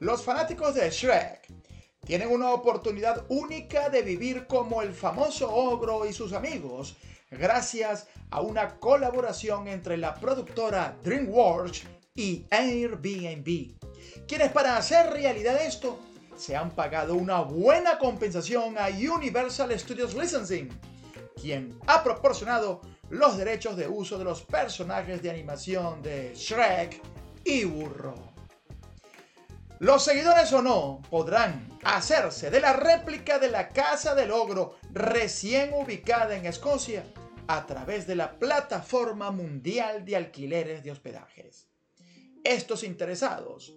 Los fanáticos de Shrek tienen una oportunidad única de vivir como el famoso ogro y sus amigos, gracias a una colaboración entre la productora DreamWorks y Airbnb, quienes para hacer realidad esto se han pagado una buena compensación a Universal Studios Licensing, quien ha proporcionado los derechos de uso de los personajes de animación de Shrek y Burro. Los seguidores o no podrán hacerse de la réplica de la Casa del Ogro recién ubicada en Escocia a través de la plataforma mundial de alquileres de hospedajes. Estos interesados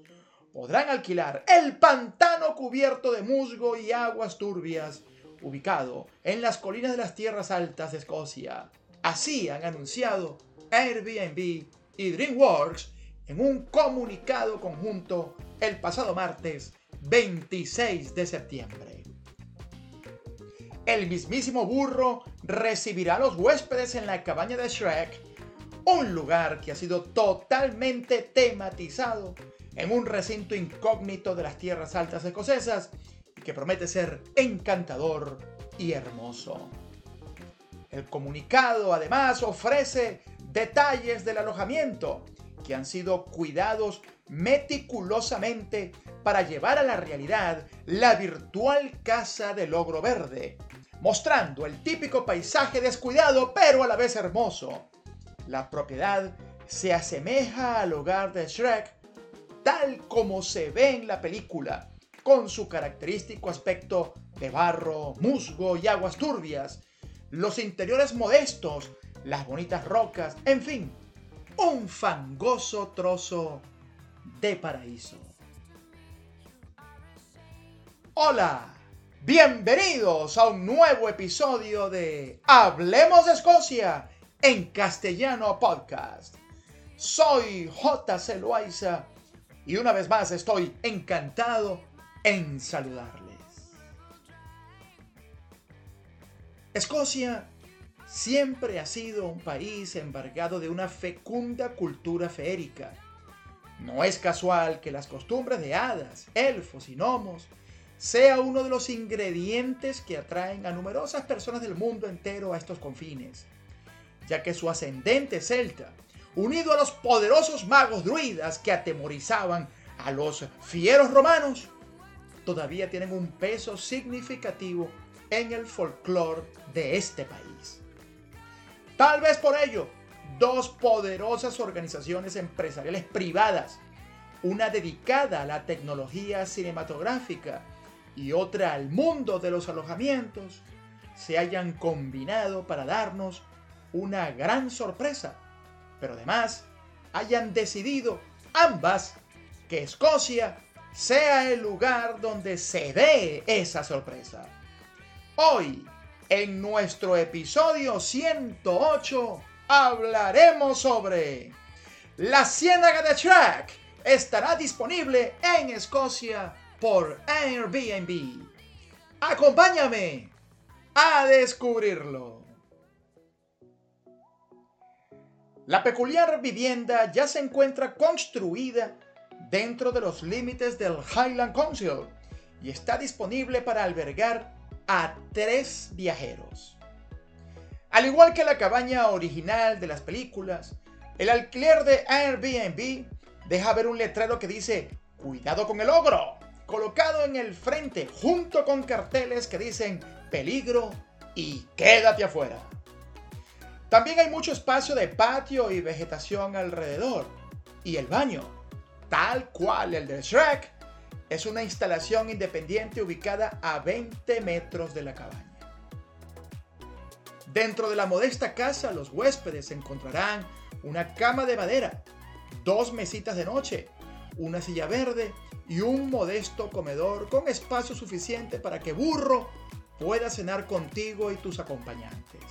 podrán alquilar el pantano cubierto de musgo y aguas turbias, ubicado en las colinas de las tierras altas de Escocia. Así han anunciado Airbnb y DreamWorks en un comunicado conjunto el pasado martes 26 de septiembre. El mismísimo burro recibirá a los huéspedes en la cabaña de Shrek, un lugar que ha sido totalmente tematizado en un recinto incógnito de las tierras altas escocesas y que promete ser encantador y hermoso. El comunicado además ofrece detalles del alojamiento que han sido cuidados meticulosamente para llevar a la realidad la virtual casa del ogro verde, mostrando el típico paisaje descuidado pero a la vez hermoso. La propiedad se asemeja al hogar de Shrek tal como se ve en la película, con su característico aspecto de barro, musgo y aguas turbias, los interiores modestos, las bonitas rocas, en fin, un fangoso trozo de paraíso. Hola, bienvenidos a un nuevo episodio de Hablemos de Escocia en castellano podcast. Soy J.C. Loaiza y una vez más estoy encantado en saludarles. Escocia siempre ha sido un país embargado de una fecunda cultura feérica. No es casual que las costumbres de hadas, elfos y gnomos sea uno de los ingredientes que atraen a numerosas personas del mundo entero a estos confines, ya que su ascendente celta unido a los poderosos magos druidas que atemorizaban a los fieros romanos, todavía tienen un peso significativo en el folclore de este país. Tal vez por ello, dos poderosas organizaciones empresariales privadas, una dedicada a la tecnología cinematográfica y otra al mundo de los alojamientos, se hayan combinado para darnos una gran sorpresa pero además hayan decidido ambas que Escocia sea el lugar donde se dé esa sorpresa. Hoy, en nuestro episodio 108, hablaremos sobre la Ciénaga de Shrek estará disponible en Escocia por Airbnb. Acompáñame a descubrirlo. La peculiar vivienda ya se encuentra construida dentro de los límites del Highland Council y está disponible para albergar a tres viajeros. Al igual que la cabaña original de las películas, el alquiler de Airbnb deja ver un letrero que dice Cuidado con el ogro, colocado en el frente junto con carteles que dicen Peligro y quédate afuera. También hay mucho espacio de patio y vegetación alrededor. Y el baño, tal cual el de Shrek, es una instalación independiente ubicada a 20 metros de la cabaña. Dentro de la modesta casa, los huéspedes encontrarán una cama de madera, dos mesitas de noche, una silla verde y un modesto comedor con espacio suficiente para que Burro pueda cenar contigo y tus acompañantes.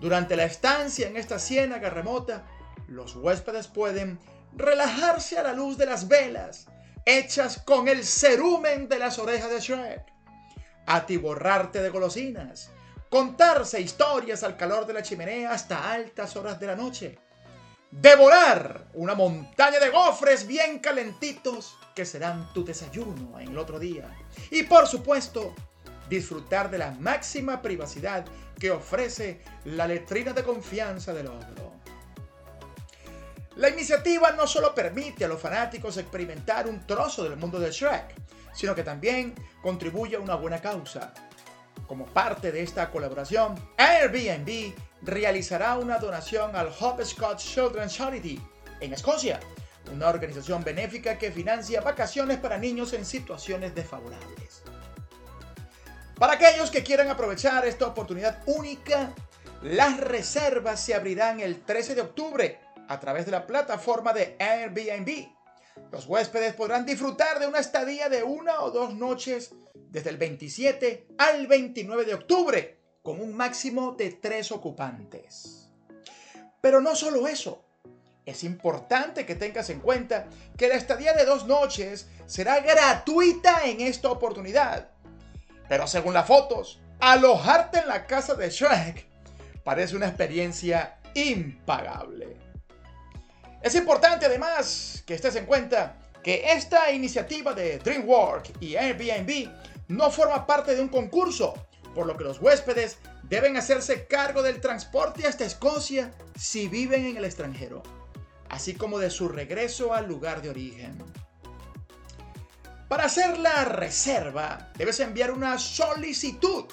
Durante la estancia en esta ciénaga remota, los huéspedes pueden relajarse a la luz de las velas hechas con el cerumen de las orejas de Shrek, atiborrarte de golosinas, contarse historias al calor de la chimenea hasta altas horas de la noche, devorar una montaña de gofres bien calentitos que serán tu desayuno en el otro día. Y por supuesto, disfrutar de la máxima privacidad que ofrece la letrina de confianza del ogro. La iniciativa no solo permite a los fanáticos experimentar un trozo del mundo de Shrek, sino que también contribuye a una buena causa. Como parte de esta colaboración, Airbnb realizará una donación al Scott Children's Charity en Escocia, una organización benéfica que financia vacaciones para niños en situaciones desfavorables. Para aquellos que quieran aprovechar esta oportunidad única, las reservas se abrirán el 13 de octubre a través de la plataforma de Airbnb. Los huéspedes podrán disfrutar de una estadía de una o dos noches desde el 27 al 29 de octubre, con un máximo de tres ocupantes. Pero no solo eso, es importante que tengas en cuenta que la estadía de dos noches será gratuita en esta oportunidad pero según las fotos, alojarte en la casa de Shrek parece una experiencia impagable. Es importante además que estés en cuenta que esta iniciativa de DreamWorks y Airbnb no forma parte de un concurso, por lo que los huéspedes deben hacerse cargo del transporte hasta Escocia si viven en el extranjero, así como de su regreso al lugar de origen. Para hacer la reserva, debes enviar una solicitud.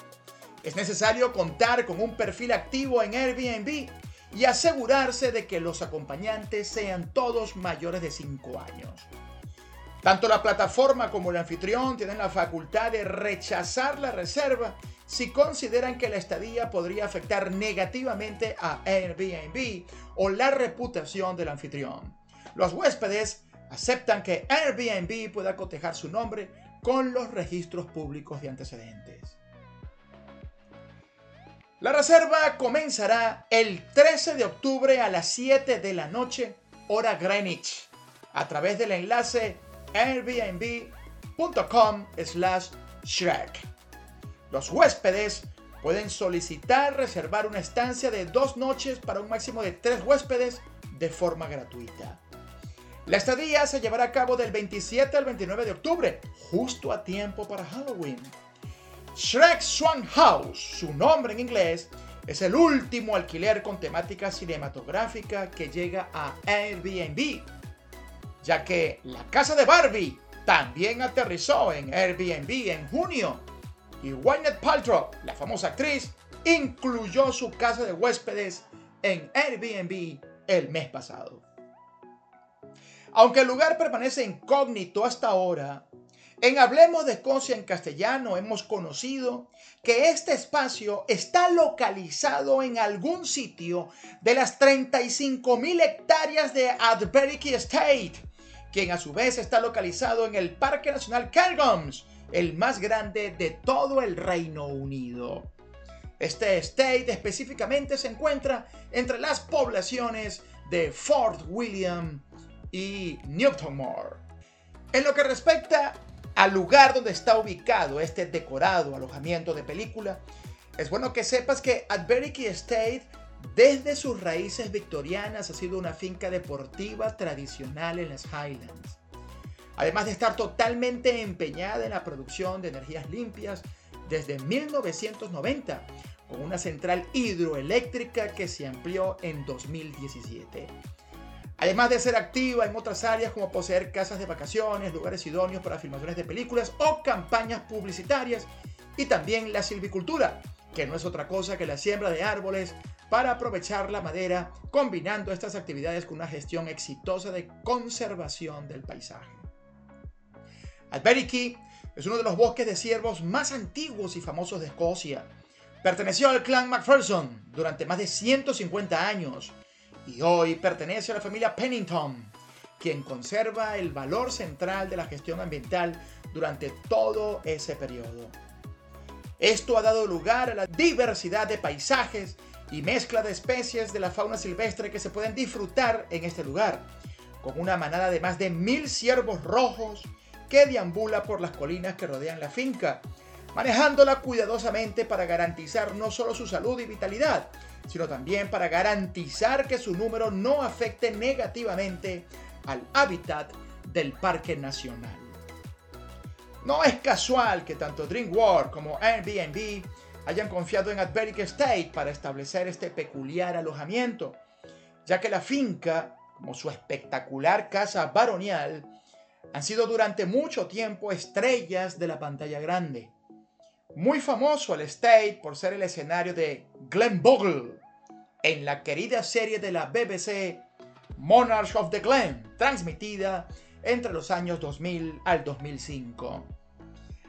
Es necesario contar con un perfil activo en Airbnb y asegurarse de que los acompañantes sean todos mayores de 5 años. Tanto la plataforma como el anfitrión tienen la facultad de rechazar la reserva si consideran que la estadía podría afectar negativamente a Airbnb o la reputación del anfitrión. Los huéspedes aceptan que Airbnb pueda cotejar su nombre con los registros públicos de antecedentes. La reserva comenzará el 13 de octubre a las 7 de la noche, hora Greenwich, a través del enlace airbnb.com slash Shrek. Los huéspedes pueden solicitar reservar una estancia de dos noches para un máximo de tres huéspedes de forma gratuita. La estadía se llevará a cabo del 27 al 29 de octubre, justo a tiempo para Halloween. Shrek Swan House, su nombre en inglés, es el último alquiler con temática cinematográfica que llega a Airbnb, ya que la casa de Barbie también aterrizó en Airbnb en junio y Gwyneth Paltrow, la famosa actriz, incluyó su casa de huéspedes en Airbnb el mes pasado. Aunque el lugar permanece incógnito hasta ahora, en Hablemos de Escocia en castellano hemos conocido que este espacio está localizado en algún sitio de las 35.000 hectáreas de Adbericki Estate, quien a su vez está localizado en el Parque Nacional Cairngorms, el más grande de todo el Reino Unido. Este estate específicamente se encuentra entre las poblaciones de Fort William, y Newtonmore. En lo que respecta al lugar donde está ubicado este decorado alojamiento de película, es bueno que sepas que Adbericki Estate desde sus raíces victorianas ha sido una finca deportiva tradicional en las Highlands. Además de estar totalmente empeñada en la producción de energías limpias desde 1990, con una central hidroeléctrica que se amplió en 2017. Además de ser activa en otras áreas como poseer casas de vacaciones, lugares idóneos para filmaciones de películas o campañas publicitarias, y también la silvicultura, que no es otra cosa que la siembra de árboles para aprovechar la madera, combinando estas actividades con una gestión exitosa de conservación del paisaje. Albericki es uno de los bosques de ciervos más antiguos y famosos de Escocia. Perteneció al clan Macpherson durante más de 150 años y hoy pertenece a la familia Pennington, quien conserva el valor central de la gestión ambiental durante todo ese periodo. Esto ha dado lugar a la diversidad de paisajes y mezcla de especies de la fauna silvestre que se pueden disfrutar en este lugar, con una manada de más de mil ciervos rojos que deambula por las colinas que rodean la finca, manejándola cuidadosamente para garantizar no solo su salud y vitalidad, sino también para garantizar que su número no afecte negativamente al hábitat del Parque Nacional. No es casual que tanto DreamWorld como Airbnb hayan confiado en Adveric State para establecer este peculiar alojamiento, ya que la finca, como su espectacular casa baronial, han sido durante mucho tiempo estrellas de la pantalla grande. Muy famoso el State por ser el escenario de Glen Bogle en la querida serie de la BBC Monarch of the Glen, transmitida entre los años 2000 al 2005.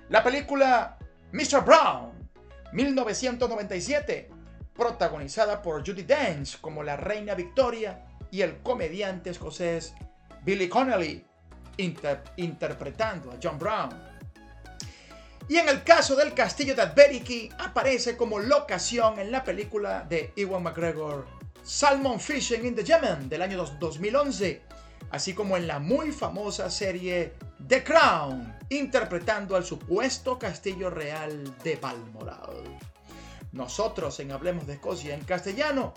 La película Mr. Brown, 1997, protagonizada por Judy Dench como la reina Victoria y el comediante escocés Billy Connolly, interpretando a John Brown. Y en el caso del castillo de Adberiki, aparece como locación en la película de Ewan McGregor, Salmon Fishing in the Yemen, del año 2011, así como en la muy famosa serie The Crown, interpretando al supuesto castillo real de Balmoral. Nosotros en Hablemos de Escocia en castellano,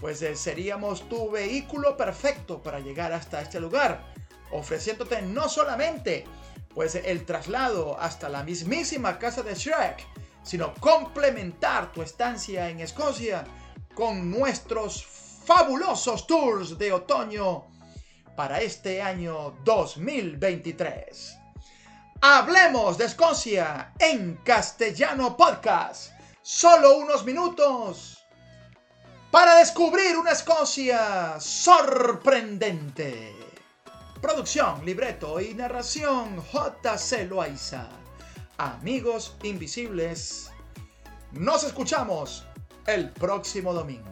pues eh, seríamos tu vehículo perfecto para llegar hasta este lugar, ofreciéndote no solamente pues el traslado hasta la mismísima casa de Shrek, sino complementar tu estancia en Escocia con nuestros fabulosos tours de otoño para este año 2023. Hablemos de Escocia en castellano podcast. Solo unos minutos para descubrir una Escocia sorprendente. Producción, libreto y narración J.C. Loaiza. Amigos invisibles, nos escuchamos el próximo domingo.